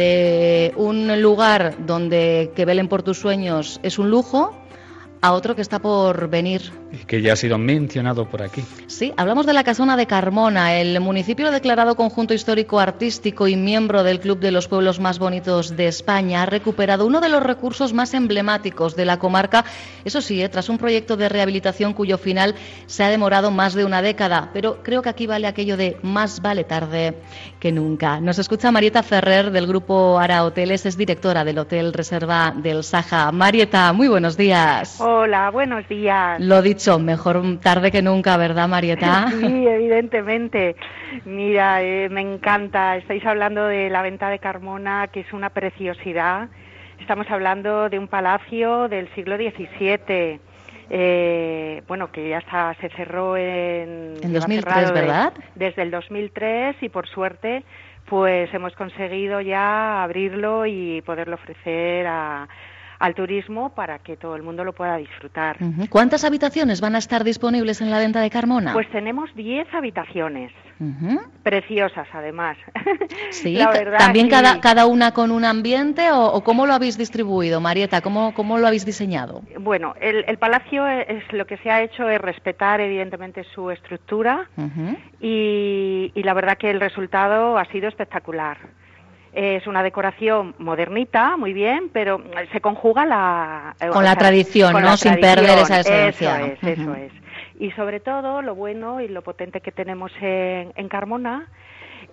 De un lugar donde que velen por tus sueños es un lujo a otro que está por venir. Y que ya ha sido mencionado por aquí. Sí, hablamos de la Casona de Carmona, el municipio declarado conjunto histórico artístico y miembro del Club de los Pueblos Más Bonitos de España ha recuperado uno de los recursos más emblemáticos de la comarca, eso sí, ¿eh? tras un proyecto de rehabilitación cuyo final se ha demorado más de una década, pero creo que aquí vale aquello de más vale tarde que nunca. Nos escucha Marieta Ferrer del grupo Ara Hoteles, es directora del Hotel Reserva del Saja. Marieta, muy buenos días. Hola, buenos días. Lo dicho, mejor tarde que nunca, ¿verdad, Marieta? Sí, evidentemente. Mira, eh, me encanta. Estáis hablando de la venta de Carmona, que es una preciosidad. Estamos hablando de un palacio del siglo XVII. Eh, bueno, que ya está, se cerró en... En lleva 2003, cerrado de- ¿verdad? desde el 2003 y por suerte pues hemos conseguido ya abrirlo y poderlo ofrecer a- al turismo para que todo el mundo lo pueda disfrutar. ¿Cuántas habitaciones van a estar disponibles en la venta de Carmona? Pues tenemos 10 habitaciones, preciosas además. Sí, La verdad, también sí. cada, cada una con un ambiente o, o cómo lo habéis distribuido, Marieta, ¿Cómo, cómo lo habéis diseñado? Bueno, el, el palacio es lo que se ha hecho es respetar evidentemente su estructura y, y la verdad que el resultado ha sido espectacular. Es una decoración modernita, muy bien, pero se conjuga la... eh, Con la tradición, con ¿no? la Sin perder esa esencia. Eso es, eso es. Y sobre todo, lo bueno y lo potente que tenemos en, en Carmona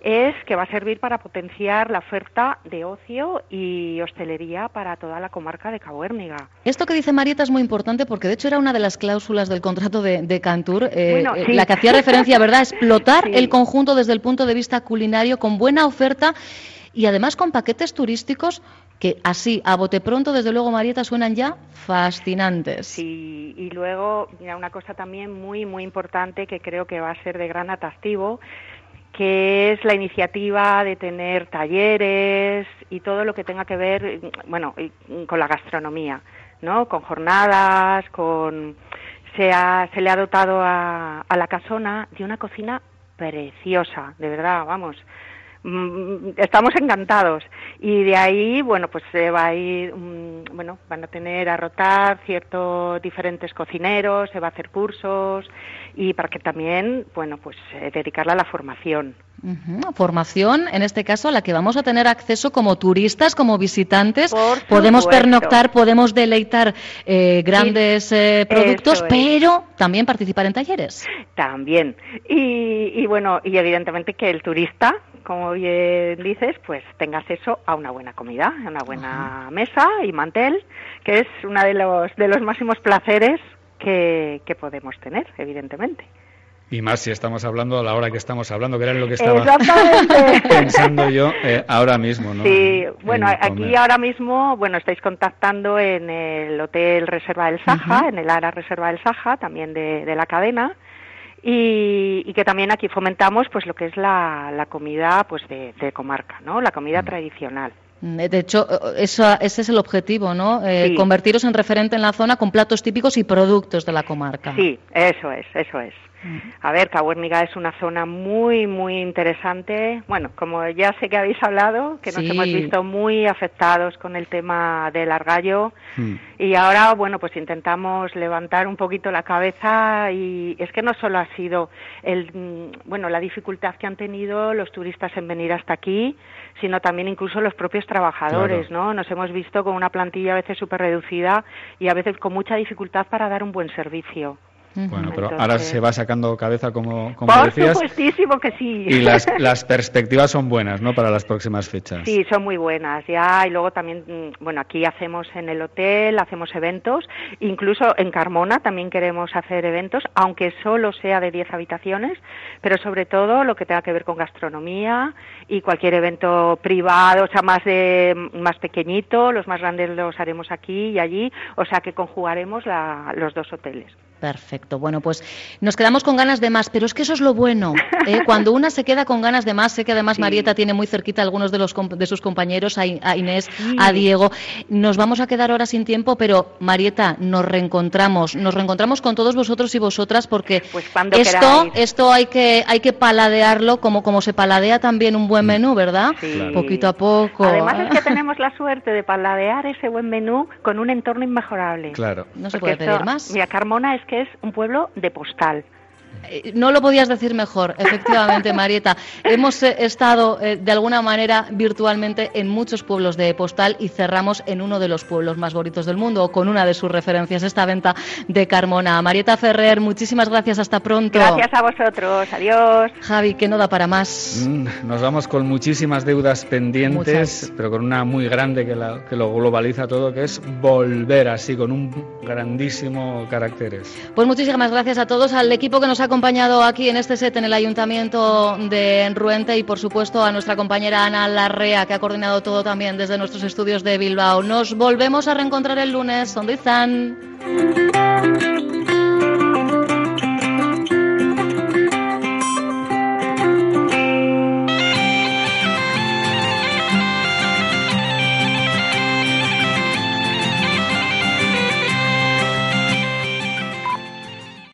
es que va a servir para potenciar la oferta de ocio y hostelería para toda la comarca de Cabo Hérniga. Esto que dice Marieta es muy importante porque de hecho era una de las cláusulas del contrato de, de Cantur, eh, Bueno, eh, la que hacía referencia, ¿verdad?, a explotar Sí. el conjunto desde el punto de vista culinario con buena oferta y además con paquetes turísticos que así, a bote pronto, desde luego, Marieta, suenan ya fascinantes. Sí, y luego, mira, una cosa también muy, muy importante que creo que va a ser de gran atractivo, que es la iniciativa de tener talleres y todo lo que tenga que ver, bueno, con la gastronomía, ¿no? Con jornadas, con... Se, ha- se le ha dotado a, a la casona de una cocina preciosa, de verdad, vamos. Mm, Estamos encantados y de ahí, bueno, pues se va a ir, mm, bueno, van a tener a rotar ciertos diferentes cocineros, se va a hacer cursos y para que también, bueno, pues eh, dedicarla a la formación. Ujú, Formación, en este caso, a la que vamos a tener acceso como turistas, como visitantes. Podemos pernoctar, podemos deleitar eh, grandes eh, productos, es. pero también participar en talleres. También. Y, y bueno, y evidentemente que el turista, como bien dices, pues tenga acceso a una buena comida, a una buena mesa y mantel, que es uno de los, de los máximos placeres que, que podemos tener, evidentemente. Y más si estamos hablando a la hora que estamos hablando, que era lo que estaba pensando yo eh, ahora mismo, ¿no? Sí, En- bueno, en aquí ahora mismo, bueno, estáis contactando en el Hotel Reserva del Saja, en el Ara Reserva del Saja, también de, de la cadena, y, y que también aquí fomentamos pues lo que es la, la comida pues de, de comarca, ¿no? La comida tradicional. Mm, De hecho, eso- ese es el objetivo, ¿no? Eh, Sí. Convertiros en referente en la zona con platos típicos y productos de la comarca. Sí, eso es, eso es. A ver, Cahuérniga es una zona muy, muy interesante. Bueno, como ya sé que habéis hablado, que nos hemos visto muy afectados con el tema del argallo mm. y ahora, bueno, pues intentamos levantar un poquito la cabeza y es que no solo ha sido el, mm, bueno, la dificultad que han tenido los turistas en venir hasta aquí, sino también incluso los propios trabajadores, ¿no? Nos hemos visto con una plantilla a veces súper reducida y a veces con mucha dificultad para dar un buen servicio. Bueno, pero ahora se va sacando cabeza, como, como Por decías. supuestísimo que sí. Y las, las perspectivas son buenas, ¿no?, para las próximas fechas. Sí, son muy buenas, ya. Y luego también, mm, bueno, aquí hacemos en el hotel, hacemos eventos. Incluso en Carmona también queremos hacer eventos, aunque solo sea de 10 habitaciones, pero sobre todo lo que tenga que ver con gastronomía y cualquier evento privado, o sea, más, de, más pequeñito. Los más grandes los haremos aquí y allí. O sea, que conjugaremos los dos hoteles. Perfecto. Bueno, pues nos quedamos con ganas de más, pero es que eso es lo bueno. ¿eh? Cuando una se queda con ganas de más, sé que además Marieta tiene muy cerquita a algunos de, los, de sus compañeros, a, Inés, a Diego. Nos vamos a quedar ahora sin tiempo, pero Marieta, nos reencontramos. Nos reencontramos con todos vosotros y vosotras porque pues esto, esto hay que, hay que paladearlo como, como se paladea también un buen menú, ¿verdad? Poquito a poco. Además es que tenemos la suerte de paladear ese buen menú con un entorno inmejorable. Claro. No se puede pedir más. Mira, Carmona es que es un pueblo de postal. Eh, no lo podías decir mejor, efectivamente, Marieta. Hemos eh, estado eh, de alguna manera virtualmente en muchos pueblos de postal y cerramos en uno de los pueblos más bonitos del mundo, o con una de sus referencias, esta venta de Carmona. Marieta Ferrer, muchísimas gracias, hasta pronto. Gracias a vosotros, adiós. Javi, que no da para más. Mm, nos vamos con muchísimas deudas pendientes, pero con una muy grande que, que lo globaliza todo, que es volver así, con un grandísimo caracteres. Pues muchísimas gracias a todos, al equipo que nos ha acompañado aquí en este set en el Ayuntamiento de Ruente y por supuesto a nuestra compañera Ana Larrea que ha coordinado todo también desde nuestros estudios de Bilbao. Nos volvemos a reencontrar el lunes.